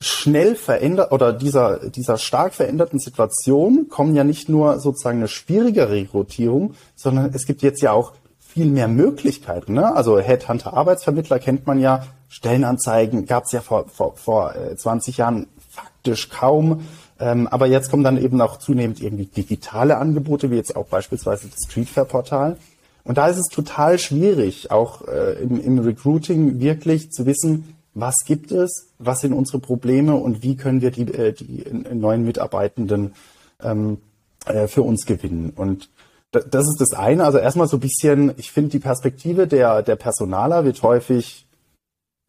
schnell verändert oder dieser, dieser stark veränderten Situation kommen ja nicht nur sozusagen eine schwierige Rekrutierung, sondern es gibt jetzt ja auch viel mehr Möglichkeiten. Ne? Also Headhunter Arbeitsvermittler kennt man ja, Stellenanzeigen gab es ja vor, vor, vor 20 äh, Jahren faktisch kaum. Ähm, aber jetzt kommen dann eben auch zunehmend irgendwie digitale Angebote, wie jetzt auch beispielsweise das Streetfair-Portal. Und da ist es total schwierig, auch äh, im, im Recruiting wirklich zu wissen, was gibt es, was sind unsere Probleme und wie können wir die, äh, die neuen Mitarbeitenden ähm, äh, für uns gewinnen. Und das ist das eine. Also erstmal so ein bisschen, ich finde, die Perspektive der, der Personaler wird häufig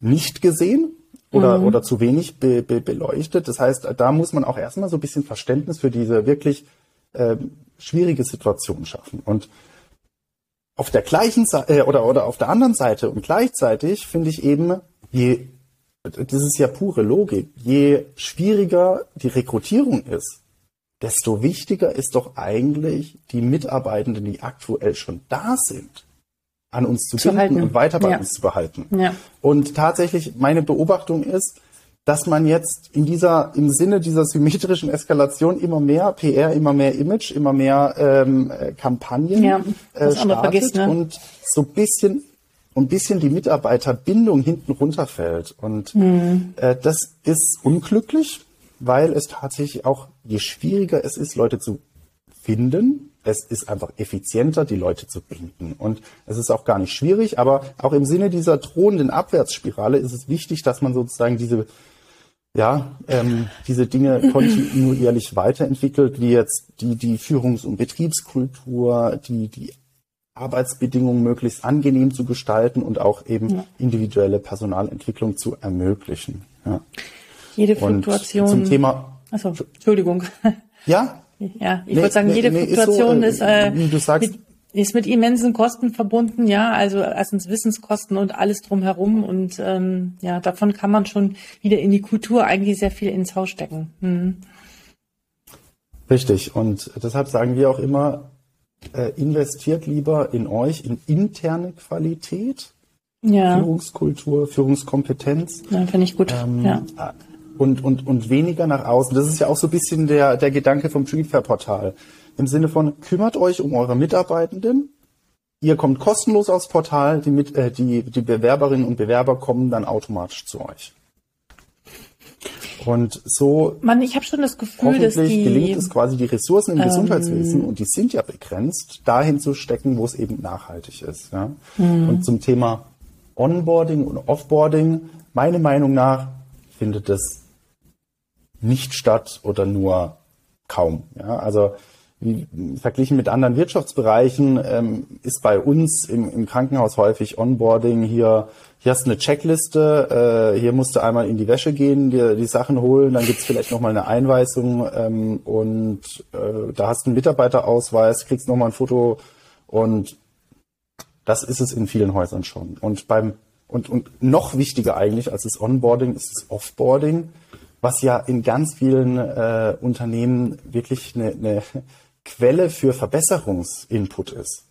nicht gesehen oder, mhm. oder zu wenig be, be, beleuchtet. Das heißt, da muss man auch erstmal so ein bisschen Verständnis für diese wirklich äh, schwierige Situation schaffen. Und auf der gleichen Seite äh, oder, oder auf der anderen Seite und gleichzeitig finde ich eben, je, das ist ja pure Logik, je schwieriger die Rekrutierung ist, desto wichtiger ist doch eigentlich die Mitarbeitenden, die aktuell schon da sind, an uns zu, zu binden halten. und weiter bei ja. uns zu behalten. Ja. Und tatsächlich, meine Beobachtung ist, dass man jetzt in dieser, im Sinne dieser symmetrischen Eskalation immer mehr PR, immer mehr Image, immer mehr ähm, äh, Kampagnen ja, äh, startet vergisst, ne? und so ein bisschen ein bisschen die Mitarbeiterbindung hinten runterfällt. Und mhm. äh, das ist unglücklich, weil es tatsächlich auch, je schwieriger es ist, Leute zu finden, es ist einfach effizienter, die Leute zu binden. Und es ist auch gar nicht schwierig, aber auch im Sinne dieser drohenden Abwärtsspirale ist es wichtig, dass man sozusagen diese, ja, ähm, diese Dinge kontinuierlich weiterentwickelt, wie jetzt die, die Führungs- und Betriebskultur, die, die Arbeitsbedingungen möglichst angenehm zu gestalten und auch eben ja. individuelle Personalentwicklung zu ermöglichen. Ja. Jede Fluktuation. Und zum Thema. Achso, Entschuldigung. Ja, ja, ich nee, würde sagen, nee, jede nee, Fluktuation ist, so, äh, ist, äh, du sagst, mit, ist mit immensen Kosten verbunden, ja, also erstens Wissenskosten und alles drumherum und ähm, ja, davon kann man schon wieder in die Kultur eigentlich sehr viel ins Haus stecken. Hm. Richtig und deshalb sagen wir auch immer, äh, investiert lieber in euch, in interne Qualität, ja. Führungskultur, Führungskompetenz. Ja, finde ich gut. Ähm, ja. Und, und, und weniger nach außen. Das ist ja auch so ein bisschen der, der Gedanke vom Streetfair-Portal. Im Sinne von, kümmert euch um eure Mitarbeitenden. Ihr kommt kostenlos aufs Portal, die, mit, äh, die, die Bewerberinnen und Bewerber kommen dann automatisch zu euch. Und so Mann, ich habe schon das Gefühl, dass die gelingt es quasi die Ressourcen im ähm, Gesundheitswesen und die sind ja begrenzt, dahin zu stecken, wo es eben nachhaltig ist. Ja? Mhm. Und zum Thema Onboarding und Offboarding, meiner Meinung nach findet das nicht statt oder nur kaum. Ja? Also wie, verglichen mit anderen Wirtschaftsbereichen ähm, ist bei uns im, im, Krankenhaus häufig Onboarding hier, hier hast du eine Checkliste, äh, hier musst du einmal in die Wäsche gehen, dir die Sachen holen, dann gibt's vielleicht nochmal eine Einweisung ähm, und äh, da hast du einen Mitarbeiterausweis, kriegst nochmal ein Foto und das ist es in vielen Häusern schon. Und beim und, und noch wichtiger eigentlich als das Onboarding ist das Offboarding, was ja in ganz vielen äh, Unternehmen wirklich eine, eine Quelle für Verbesserungsinput ist.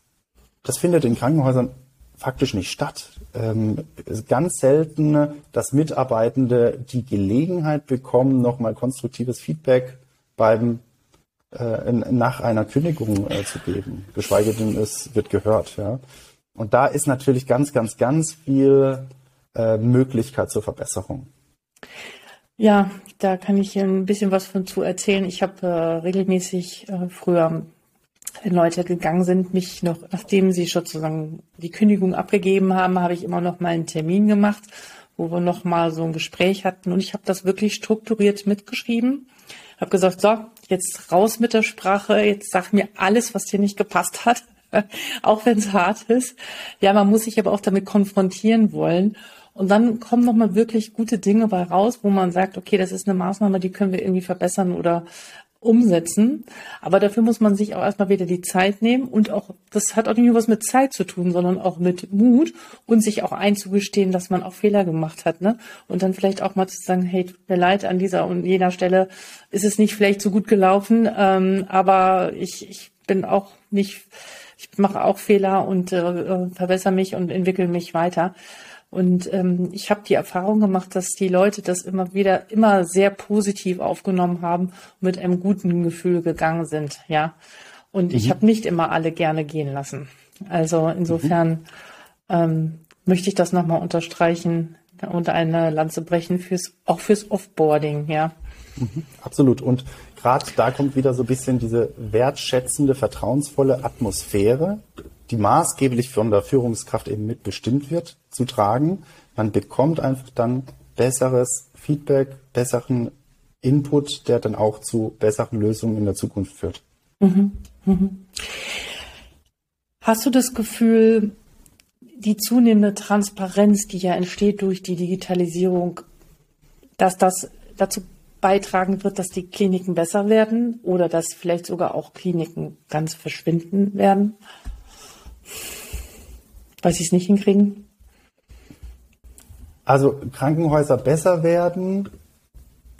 Das findet in Krankenhäusern faktisch nicht statt. Ähm, ist ganz selten, dass Mitarbeitende die Gelegenheit bekommen, nochmal konstruktives Feedback beim äh, nach einer Kündigung äh, zu geben, geschweige denn es wird gehört. Ja. Und da ist natürlich ganz, ganz, ganz viel äh, Möglichkeit zur Verbesserung. Ja, da kann ich ein bisschen was von zu erzählen. Ich habe äh, regelmäßig äh, früher, wenn Leute gegangen sind, mich noch, nachdem sie sozusagen die Kündigung abgegeben haben, habe ich immer noch mal einen Termin gemacht, wo wir noch mal so ein Gespräch hatten. Und ich habe das wirklich strukturiert mitgeschrieben. Habe gesagt, so, jetzt raus mit der Sprache, jetzt sag mir alles, was dir nicht gepasst hat. auch wenn es hart ist. Ja, man muss sich aber auch damit konfrontieren wollen. Und dann kommen nochmal wirklich gute Dinge bei raus, wo man sagt, okay, das ist eine Maßnahme, die können wir irgendwie verbessern oder umsetzen. Aber dafür muss man sich auch erstmal wieder die Zeit nehmen und auch, das hat auch nicht nur was mit Zeit zu tun, sondern auch mit Mut und sich auch einzugestehen, dass man auch Fehler gemacht hat, ne? Und dann vielleicht auch mal zu sagen, hey, tut mir leid, an dieser und jener Stelle ist es nicht vielleicht so gut gelaufen, ähm, aber ich, ich bin auch nicht ich mache auch Fehler und äh, äh, verbessere mich und entwickle mich weiter. Und ähm, ich habe die Erfahrung gemacht, dass die Leute das immer wieder immer sehr positiv aufgenommen haben und mit einem guten Gefühl gegangen sind, ja. Und mhm. ich habe nicht immer alle gerne gehen lassen. Also insofern mhm. ähm, möchte ich das nochmal unterstreichen, unter eine Lanze brechen fürs auch fürs Offboarding, ja. Mhm, absolut. Und gerade da kommt wieder so ein bisschen diese wertschätzende, vertrauensvolle Atmosphäre, die maßgeblich von der Führungskraft eben mitbestimmt wird, zu tragen. Man bekommt einfach dann besseres Feedback, besseren Input, der dann auch zu besseren Lösungen in der Zukunft führt. Mhm. Mhm. Hast du das Gefühl, die zunehmende Transparenz, die ja entsteht durch die Digitalisierung, dass das dazu beitragen wird, dass die Kliniken besser werden oder dass vielleicht sogar auch Kliniken ganz verschwinden werden, weil sie es nicht hinkriegen? Also Krankenhäuser besser werden,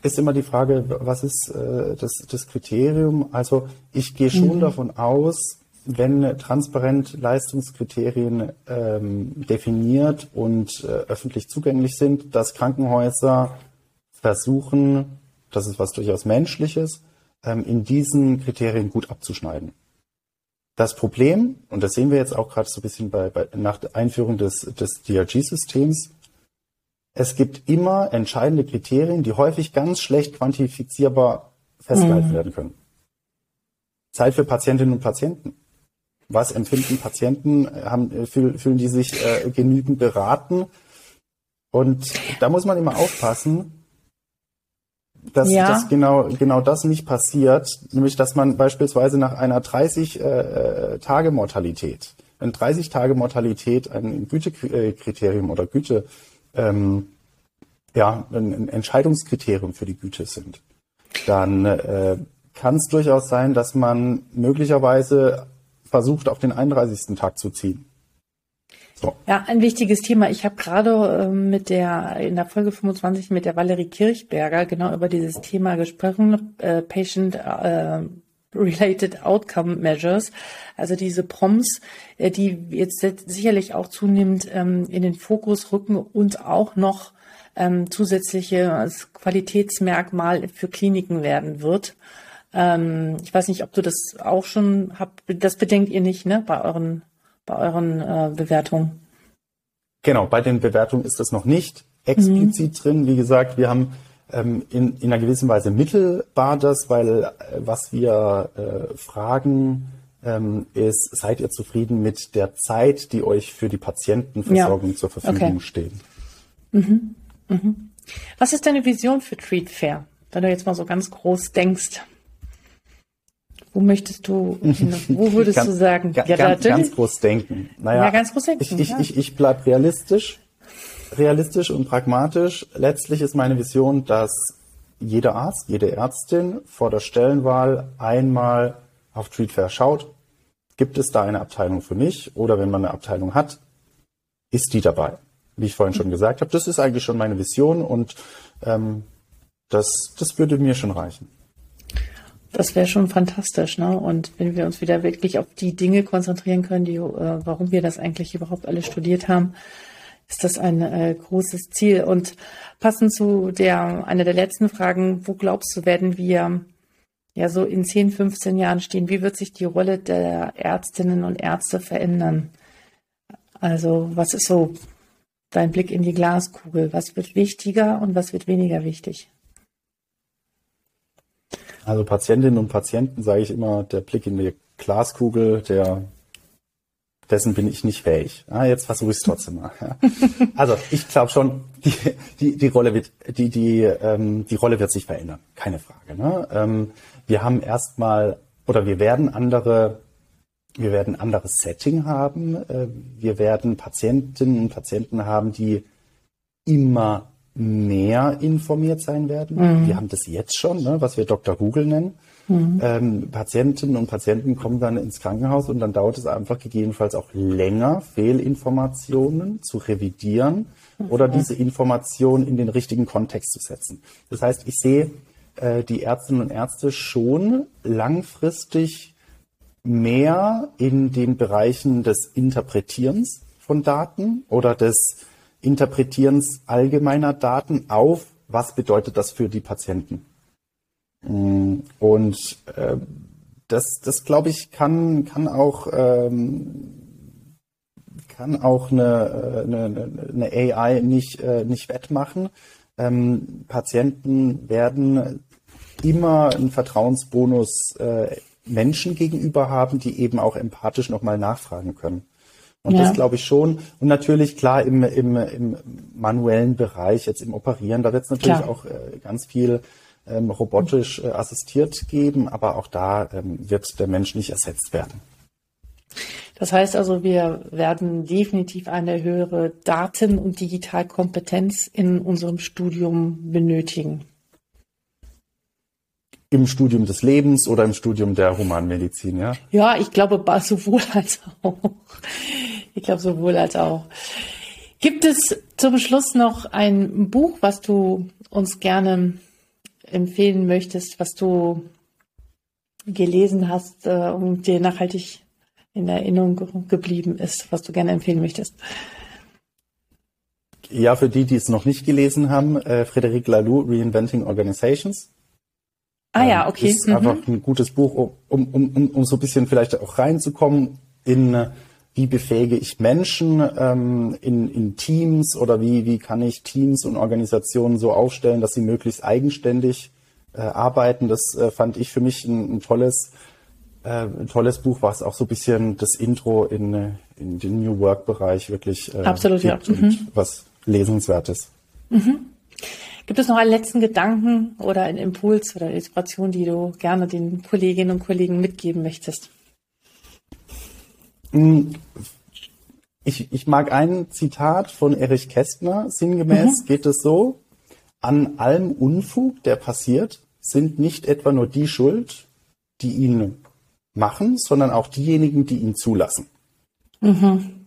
ist immer die Frage, was ist äh, das, das Kriterium? Also ich gehe schon mhm. davon aus, wenn transparent Leistungskriterien ähm, definiert und äh, öffentlich zugänglich sind, dass Krankenhäuser versuchen, das ist was durchaus Menschliches, ähm, in diesen Kriterien gut abzuschneiden. Das Problem, und das sehen wir jetzt auch gerade so ein bisschen bei, bei, nach der Einführung des, des DRG-Systems, es gibt immer entscheidende Kriterien, die häufig ganz schlecht quantifizierbar festgehalten mhm. werden können. Zeit für Patientinnen und Patienten. Was empfinden Patienten? Haben, fühlen, fühlen die sich äh, genügend beraten? Und da muss man immer aufpassen, dass, ja. dass genau, genau das nicht passiert, nämlich dass man beispielsweise nach einer 30-Tage-Mortalität, äh, eine 30-Tage-Mortalität ein Gütekriterium oder Güte, ähm, ja, ein Entscheidungskriterium für die Güte sind, dann äh, kann es durchaus sein, dass man möglicherweise versucht, auf den 31. Tag zu ziehen. So. Ja, ein wichtiges Thema. Ich habe gerade äh, mit der in der Folge 25 mit der Valerie Kirchberger genau über dieses Thema gesprochen, äh, Patient äh, Related Outcome Measures, also diese POMs, äh, die jetzt sicherlich auch zunehmend ähm, in den Fokus rücken und auch noch ähm, zusätzliche Qualitätsmerkmal für Kliniken werden wird. Ähm, ich weiß nicht, ob du das auch schon habt. Das bedenkt ihr nicht, ne, bei euren, bei euren äh, Bewertungen. Genau, bei den Bewertungen ist das noch nicht explizit mhm. drin. Wie gesagt, wir haben ähm, in, in einer gewissen Weise mittelbar das, weil äh, was wir äh, fragen, ähm, ist, seid ihr zufrieden mit der Zeit, die euch für die Patientenversorgung ja. zur Verfügung okay. steht? Mhm. Mhm. Was ist deine Vision für Treat Fair, wenn du jetzt mal so ganz groß denkst? Wo möchtest du, wo würdest ganz, du sagen? ja, ganz, ganz groß denken. Naja, ja, ganz groß denken. Ich, ich, ja. ich, ich bleib realistisch, realistisch und pragmatisch. Letztlich ist meine Vision, dass jeder Arzt, jede Ärztin vor der Stellenwahl einmal auf Treatfair schaut. Gibt es da eine Abteilung für mich? Oder wenn man eine Abteilung hat, ist die dabei? Wie ich vorhin schon gesagt habe, das ist eigentlich schon meine Vision und ähm, das, das würde mir schon reichen. Das wäre schon fantastisch, ne? Und wenn wir uns wieder wirklich auf die Dinge konzentrieren können, die, äh, warum wir das eigentlich überhaupt alle studiert haben, ist das ein äh, großes Ziel. Und passend zu der einer der letzten Fragen, wo glaubst du, werden wir ja so in 10, 15 Jahren stehen? Wie wird sich die Rolle der Ärztinnen und Ärzte verändern? Also, was ist so dein Blick in die Glaskugel? Was wird wichtiger und was wird weniger wichtig? Also Patientinnen und Patienten sage ich immer, der Blick in die Glaskugel, der dessen bin ich nicht fähig. Ah, jetzt versuche ich es trotzdem mal. Ja. Also ich glaube schon, die, die, die Rolle wird die die ähm, die Rolle wird sich verändern, keine Frage. Ne? Ähm, wir haben erstmal oder wir werden andere wir werden anderes Setting haben. Äh, wir werden Patientinnen und Patienten haben, die immer mehr informiert sein werden. Mhm. Wir haben das jetzt schon, ne, was wir Dr. Google nennen. Mhm. Ähm, Patientinnen und Patienten kommen dann ins Krankenhaus und dann dauert es einfach gegebenenfalls auch länger, Fehlinformationen zu revidieren mhm. oder diese Informationen in den richtigen Kontext zu setzen. Das heißt, ich sehe äh, die Ärztinnen und Ärzte schon langfristig mehr in den Bereichen des Interpretierens von Daten oder des Interpretierens allgemeiner Daten auf, was bedeutet das für die Patienten. Mm, und äh, das, das glaube ich, kann, kann auch, ähm, kann auch eine, eine, eine AI nicht, äh, nicht wettmachen. Ähm, Patienten werden immer einen Vertrauensbonus äh, Menschen gegenüber haben, die eben auch empathisch nochmal nachfragen können. Und ja. das glaube ich schon. Und natürlich, klar, im, im, im manuellen Bereich, jetzt im Operieren, da wird es natürlich klar. auch äh, ganz viel ähm, robotisch äh, assistiert geben, aber auch da ähm, wird der Mensch nicht ersetzt werden. Das heißt also, wir werden definitiv eine höhere Daten- und Digitalkompetenz in unserem Studium benötigen. Im Studium des Lebens oder im Studium der Humanmedizin, ja? Ja, ich glaube sowohl als auch. Ich glaube sowohl als auch. Gibt es zum Schluss noch ein Buch, was du uns gerne empfehlen möchtest, was du gelesen hast äh, und dir nachhaltig in Erinnerung geblieben ist, was du gerne empfehlen möchtest? Ja, für die, die es noch nicht gelesen haben, äh, Frédéric Laloux, Reinventing Organizations. Ah ja, ähm, okay. Ist mhm. einfach ein gutes Buch, um, um, um, um so ein bisschen vielleicht auch reinzukommen in äh, wie befähige ich Menschen ähm, in, in Teams oder wie, wie kann ich Teams und Organisationen so aufstellen, dass sie möglichst eigenständig äh, arbeiten. Das äh, fand ich für mich ein, ein tolles, äh, ein tolles Buch, was auch so ein bisschen das Intro in, äh, in den New Work Bereich wirklich äh, Absolut, ja. Mhm. was lesenswertes. Mhm. Gibt es noch einen letzten Gedanken oder einen Impuls oder eine Inspiration, die du gerne den Kolleginnen und Kollegen mitgeben möchtest? Hm, ich, ich mag ein Zitat von Erich Kästner. Sinngemäß mhm. geht es so, an allem Unfug, der passiert, sind nicht etwa nur die schuld, die ihn machen, sondern auch diejenigen, die ihn zulassen. Mhm.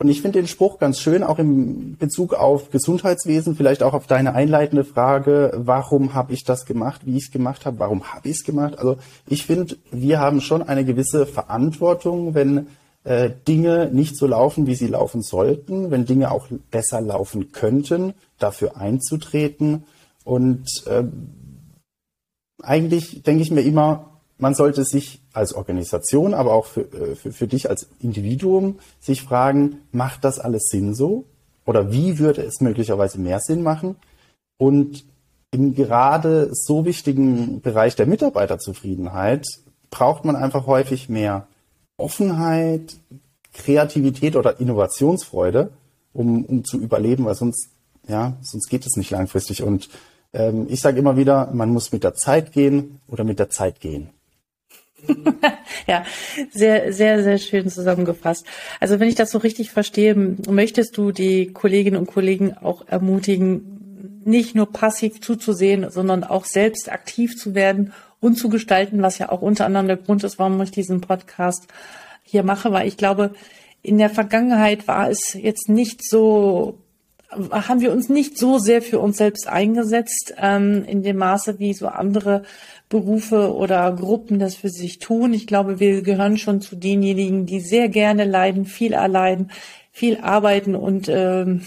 Und ich finde den Spruch ganz schön, auch im Bezug auf Gesundheitswesen, vielleicht auch auf deine einleitende Frage, warum habe ich das gemacht, wie ich es gemacht habe, warum habe ich es gemacht. Also ich finde, wir haben schon eine gewisse Verantwortung, wenn äh, Dinge nicht so laufen, wie sie laufen sollten, wenn Dinge auch besser laufen könnten, dafür einzutreten. Und äh, eigentlich denke ich mir immer, man sollte sich als Organisation, aber auch für, äh, für, für dich als Individuum sich fragen, macht das alles Sinn so? Oder wie würde es möglicherweise mehr Sinn machen? Und im gerade so wichtigen Bereich der Mitarbeiterzufriedenheit braucht man einfach häufig mehr Offenheit, Kreativität oder Innovationsfreude, um, um zu überleben, weil sonst, ja, sonst geht es nicht langfristig. Und ähm, ich sage immer wieder, man muss mit der Zeit gehen oder mit der Zeit gehen. ja, sehr, sehr, sehr schön zusammengefasst. Also wenn ich das so richtig verstehe, möchtest du die Kolleginnen und Kollegen auch ermutigen, nicht nur passiv zuzusehen, sondern auch selbst aktiv zu werden und zu gestalten, was ja auch unter anderem der Grund ist, warum ich diesen Podcast hier mache, weil ich glaube, in der Vergangenheit war es jetzt nicht so haben wir uns nicht so sehr für uns selbst eingesetzt, ähm, in dem Maße, wie so andere Berufe oder Gruppen das für sich tun. Ich glaube, wir gehören schon zu denjenigen, die sehr gerne leiden, viel erleiden, viel arbeiten und ähm,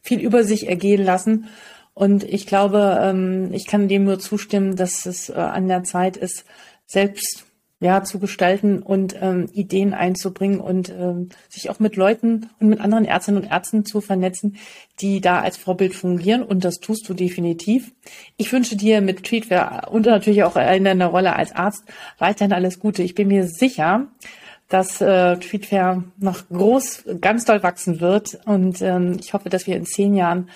viel über sich ergehen lassen. Und ich glaube, ähm, ich kann dem nur zustimmen, dass es äh, an der Zeit ist, selbst ja, zu gestalten und ähm, Ideen einzubringen und ähm, sich auch mit Leuten und mit anderen Ärztinnen und Ärzten zu vernetzen, die da als Vorbild fungieren. Und das tust du definitiv. Ich wünsche dir mit Treatware und natürlich auch in deiner Rolle als Arzt weiterhin alles Gute. Ich bin mir sicher, dass äh, Treatware noch groß, ganz doll wachsen wird. Und ähm, ich hoffe, dass wir in zehn Jahren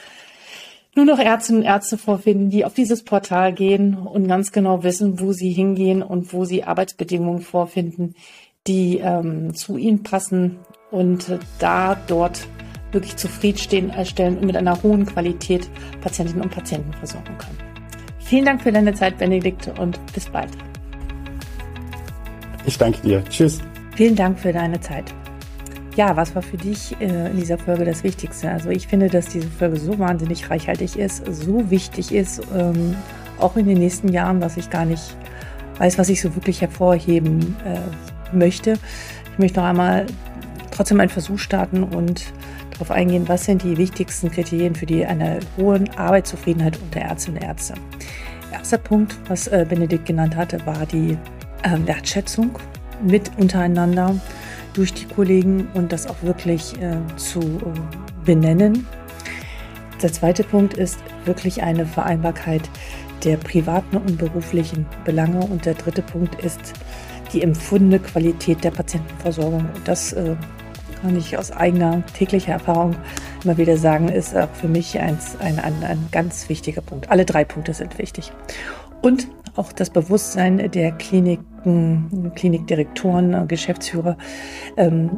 nur noch Ärztinnen und Ärzte vorfinden, die auf dieses Portal gehen und ganz genau wissen, wo sie hingehen und wo sie Arbeitsbedingungen vorfinden, die ähm, zu ihnen passen und äh, da dort wirklich zufriedenstehen erstellen und mit einer hohen Qualität Patientinnen und Patienten versorgen können. Vielen Dank für deine Zeit, Benedikt, und bis bald. Ich danke dir. Tschüss. Vielen Dank für deine Zeit. Ja, was war für dich äh, in dieser Folge das Wichtigste? Also ich finde, dass diese Folge so wahnsinnig reichhaltig ist, so wichtig ist, ähm, auch in den nächsten Jahren, dass ich gar nicht weiß, was ich so wirklich hervorheben äh, möchte. Ich möchte noch einmal trotzdem einen Versuch starten und darauf eingehen, was sind die wichtigsten Kriterien für die eine hohe Arbeitszufriedenheit unter Ärztinnen und Ärzte. Erster Punkt, was äh, Benedikt genannt hatte, war die äh, Wertschätzung mit untereinander durch die Kollegen und das auch wirklich äh, zu äh, benennen. Der zweite Punkt ist wirklich eine Vereinbarkeit der privaten und beruflichen Belange. Und der dritte Punkt ist die empfundene Qualität der Patientenversorgung. Und das äh, kann ich aus eigener täglicher Erfahrung immer wieder sagen, ist auch für mich ein, ein, ein, ein ganz wichtiger Punkt. Alle drei Punkte sind wichtig. Und auch das Bewusstsein der Kliniken, Klinikdirektoren, Geschäftsführer, ähm,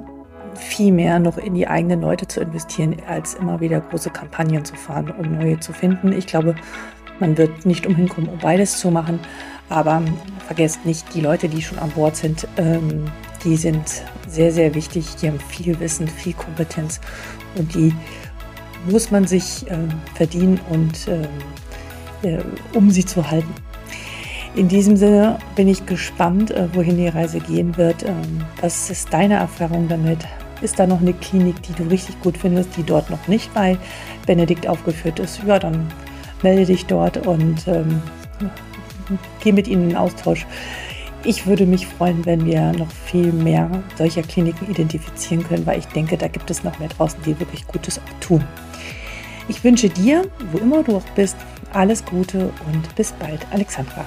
viel mehr noch in die eigenen Leute zu investieren, als immer wieder große Kampagnen zu fahren, um neue zu finden. Ich glaube, man wird nicht umhin kommen, um beides zu machen. Aber vergesst nicht, die Leute, die schon an Bord sind, ähm, die sind sehr, sehr wichtig. Die haben viel Wissen, viel Kompetenz und die muss man sich äh, verdienen und äh, äh, um sie zu halten. In diesem Sinne bin ich gespannt, äh, wohin die Reise gehen wird. Ähm, was ist deine Erfahrung damit? Ist da noch eine Klinik, die du richtig gut findest, die dort noch nicht bei Benedikt aufgeführt ist? Ja, dann melde dich dort und ähm, geh mit ihnen in Austausch. Ich würde mich freuen, wenn wir noch viel mehr solcher Kliniken identifizieren können, weil ich denke, da gibt es noch mehr draußen, die wirklich Gutes auch tun. Ich wünsche dir, wo immer du auch bist, alles Gute und bis bald, Alexandra.